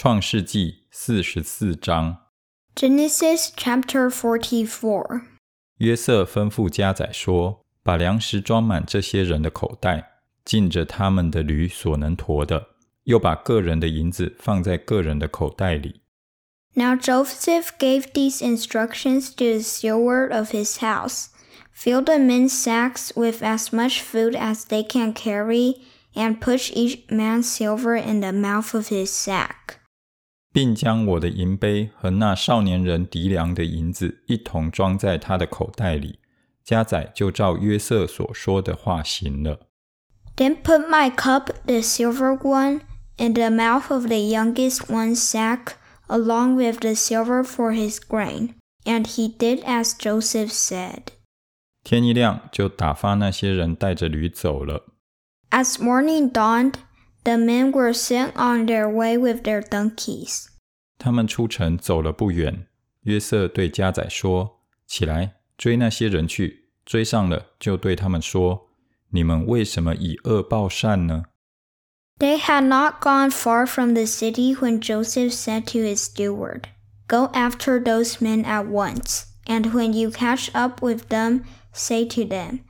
创世纪四十四章， Genesis chapter 44. 约瑟吩咐家宰说：“把粮食装满这些人的口袋，尽着他们的驴所能驮的，又把个人的银子放在个人的口袋里。 Now Joseph gave these instructions to the steward of his house Fill the men's sacks with as much food as they can carry, and put each man's silver in the mouth of his sack. 并将我的银杯和那少年人敌粮的银子一同装在他的口袋里。家宰就照约瑟所说的话行了。 Then put my cup, the silver one, in the mouth of the youngest one's sack, along with the silver for his grain. And he did as Joseph said. 天一亮，就打发那些人带着驴走了。 As morning dawned, the men were sent on their way with their donkeys. 他们出城走了不远，约瑟对家宰说：“起来，追那些人去。追上了，就对他们说：你们为什么以恶报善呢？ They had not gone far from the city when Joseph said to his steward, Go after those men at once, and when you catch up with them, say to them,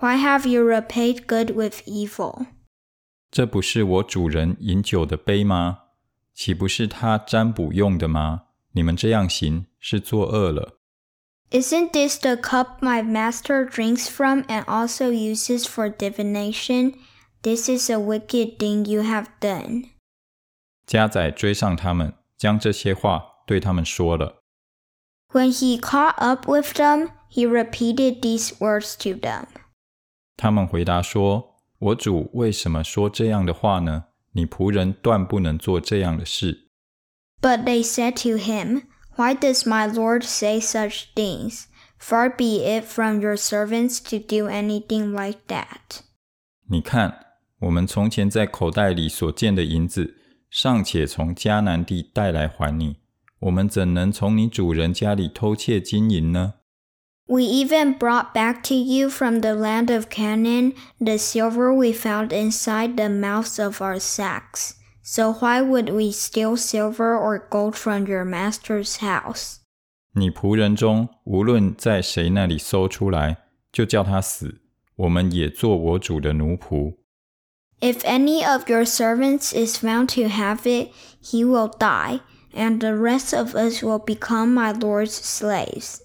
Why have you repaid good with evil? 这不是我主人饮酒的杯吗？岂不是他占卜用的吗？你们这样行，是作恶了。Isn't this the cup my master drinks from and also uses for divination? This is a wicked thing you have done. 加宰追上他们，将这些话对他们说了。When he caught up with them, he repeated these words to them. 他们回答说：“我主为什么说这样的话呢？你仆人断不能做这样的事。” But they said to him, Why does my Lord say such things? Far be it from your servants to do anything like that. 你看，我们从前在口袋里所见的银子，尚且从迦南地带来还你，我们怎能从你主人家里偷窃金银呢？We even brought back to you from the land of Canaan the silver we found inside the mouths of our sacks. So why would we steal silver or gold from your master's house? 你仆人中无论在谁那里搜出来，就叫他死，我们也做我主的奴仆。 If any of your servants is found to have it, he will die, and the rest of us will become my Lord's slaves.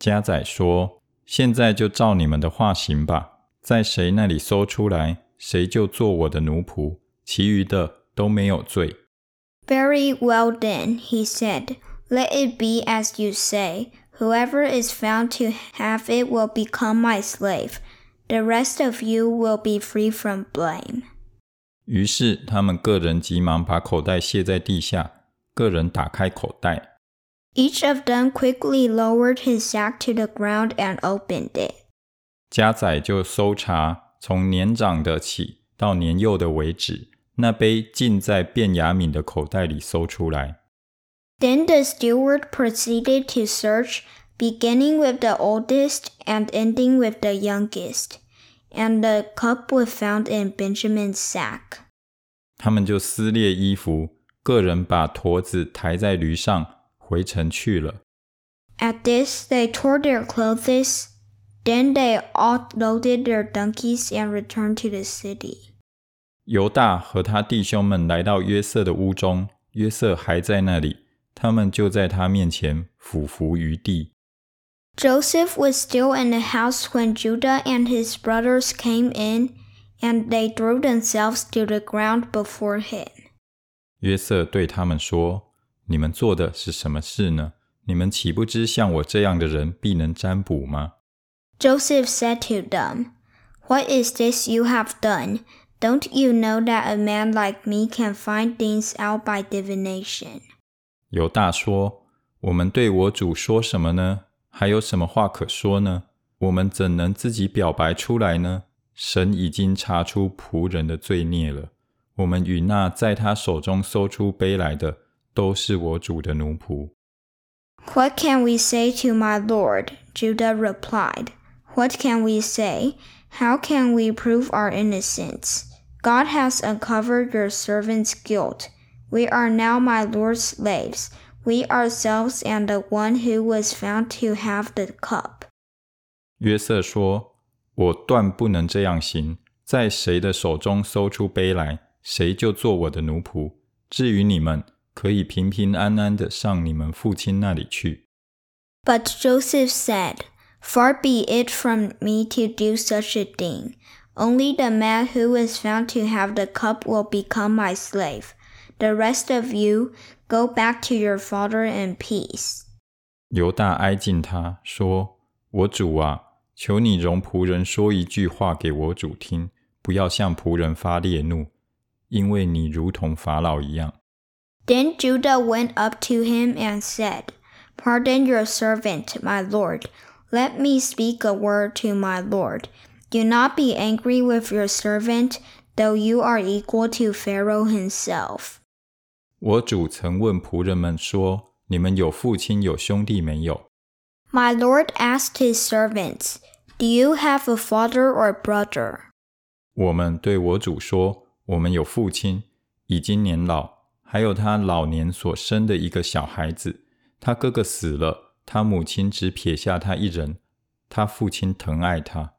家宰说：“现在就照你们的话行吧，在谁那里搜出来，谁就做我的奴仆，其余的都没有罪。Very well then, he said, let it be as you say. Whoever is found to have it will become my slave. The rest of you will be free from blame. ”于是他们个人急忙把口袋卸在地下，个人打开口袋，Each of them quickly lowered his sack to the ground and opened it. 家宰就搜查从年长的起到年幼的为止，那杯浸在便雅悯的口袋里搜出来。Then the steward proceeded to search, beginning with the oldest and ending with the youngest, and the cup was found in Benjamin's sack. 他们就撕裂衣服，个人把驼子抬在驴上。回城去了。 At this, they tore their clothes. Then they all loaded their donkeys and returned to the city. 犹大和他弟兄们来到约瑟的屋中，约瑟还在那里，他们就在他面前俯伏于地。 Joseph was still in the house when Judah and his brothers came in, and they threw themselves to the ground before him. 约瑟对他们说：“ 你们做的是什么事呢？你们岂不知像我这样的人必能占卜吗？” Joseph said to them, What is this you have done? Don't you know that a man like me can find things out by divination? 犹大说：“我们对我主说什么呢？还有什么话可说呢？我们怎能自己表白出来呢？神已经查出仆人的罪孽了。我们与那在他手中搜出杯来的， 都是我主的奴仆。 What can we say to my lord? Judah replied. What can we say? How can we prove our innocence? God has uncovered your servant's guilt. We are now my Lord's slaves, we ourselves and the one who was found to have the cup. 约瑟说：“我断不能这样行，在谁的手中搜出杯来，谁就做我的奴仆。至于你们， 可以平平安安的上你们父亲那里去。” But Joseph said, Far be it from me to do such a thing. Only the man who is found to have the cup will become my slave. The rest of you go back to your father in peace. 犹大挨近他说：“我主啊，求你容仆人说一句话给我主听，不要向仆人发烈怒，因为你如同法老一样。” Then Judah went up to him and said, Pardon your servant, my lord. Let me speak a word to my lord. Do not be angry with your servant, though you are equal to Pharaoh himself. 我主曾问仆人们说：“你们有父亲有兄弟没有？” My lord asked his servants, Do you have a father or brother? 我们对我主说：“我们有父亲，已经年老， 还有他老年所生的一个小孩子。他哥哥死了，他母亲只撇下他一人，他父亲疼爱他。”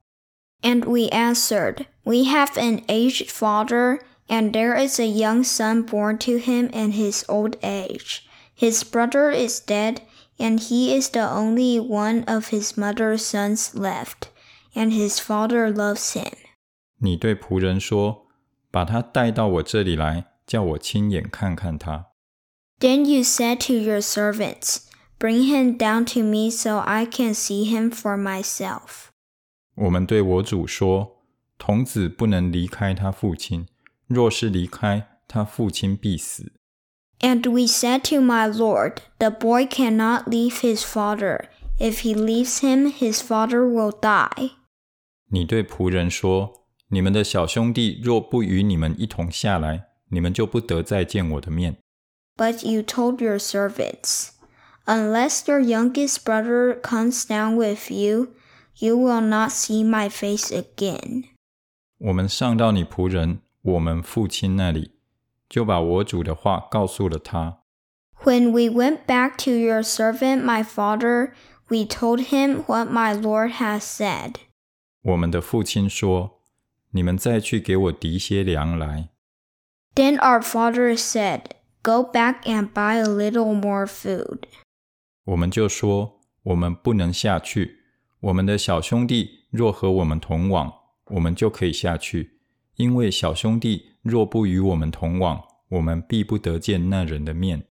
And we answered, We have an aged father, and there is a young son born to him in his old age. His brother is dead, and he is the only one of his mother's sons left, and his father loves him. 你对仆人说：“把他带到我这里来， 叫我亲眼看看他。” Then you said to your servants, Bring him down to me so I can see him for myself. 我们对我主说：“童子不能离开他父亲，若是离开，他父亲必死。” And we said to my Lord, The boy cannot leave his father. If he leaves him, his father will die. 你对仆人说：“你们的小兄弟若不与你们一同下来， 你们就不得再见我的面。” But you told your servants, Unless your youngest brother comes down with you, you will not see my face again. 我们上到你仆人我们父亲那里，就把我主的话告诉了他。 When we went back to your servant my father, we told him what my lord has said. 我们的父亲说：“你们再去给我提些粮来。” Then our father said, Go back and buy a little more food. 我们就说：“我们不能下去。我们的小兄弟若和我们同往，我们就可以下去；因为小兄弟若不与我们同往，我们必不得见那人的面。”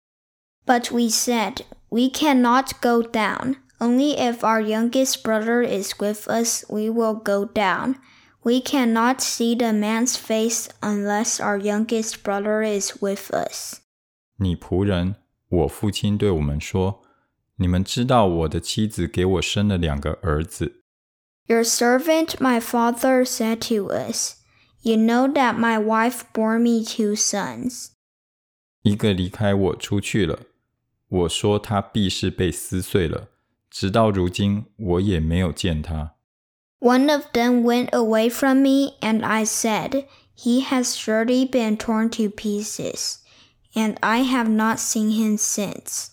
But we said, We cannot go down. Only if our youngest brother is with us, we will go down. We cannot see the man's face unless our youngest brother is with us. 你仆人，我父亲对我们说：“你们知道我的妻子给我生了两个儿子。 Your servant, my father, said to us, You know that my wife bore me two sons. 一个离开我出去了，我说他必是被撕碎了。直到如今，我也没有见他。 One of them went away from me, and I said, He has surely been torn to pieces, and I have not seen him since.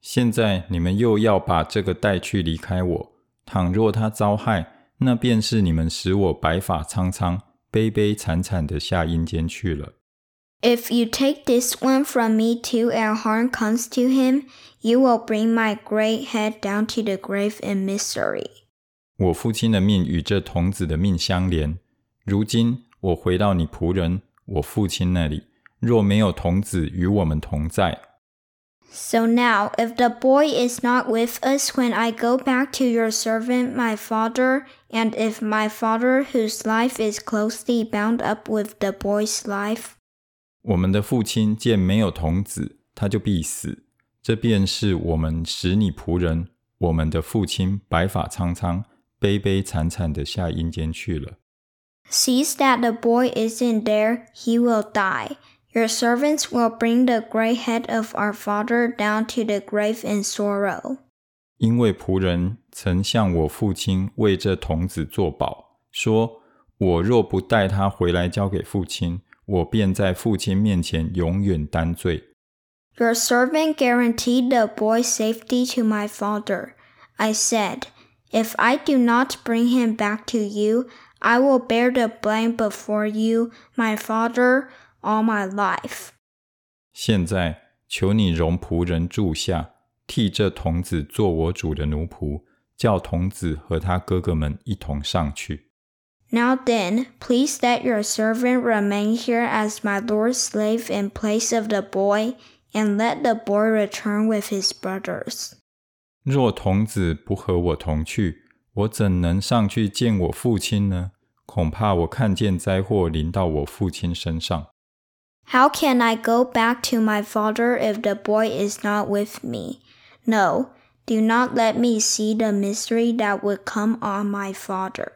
现在你们又要把这个带去离开我。倘若他遭害，那便是你们使我白发苍苍、悲悲惨惨的下阴间去了。 If you take this one from me too and harm comes to him, you will bring my great head down to the grave in misery. 我父亲的命与这童子的命相连。如今我回到你仆人我父亲那里，若没有童子与我们同在，So now, if the boy is not with us when I go back to your servant my father, and if my father, whose life is closely bound up with the boy's life, 我们的父亲见没有童子，他就必死。这便是我们使你仆人我们的父亲白发苍苍、悲悲惨惨的下阴间去了。 sees that the boy isn't there, he will die. Your servants will bring the gray head of our father down to the grave in sorrow. 因为仆人曾向我父亲为这童子作保，说：我若不带他回来交给父亲， 我便在父亲面前永远担罪。 Your servant guaranteed the boy's safety to my father. I said, If I do not bring him back to you, I will bear the blame before you, my father, all my life. 现在求你容仆人住下，替这童子做我主的奴仆，叫童子和他哥哥们一同上去。 Now then, please let your servant remain here as my lord's slave in place of the boy, and let the boy return with his brothers. 若童子不和我同去，我怎能上去见我父亲呢？恐怕我看见灾祸临到我父亲身上。How can I go back to my father if the boy is not with me? No, do not let me see the misery that would come on my father.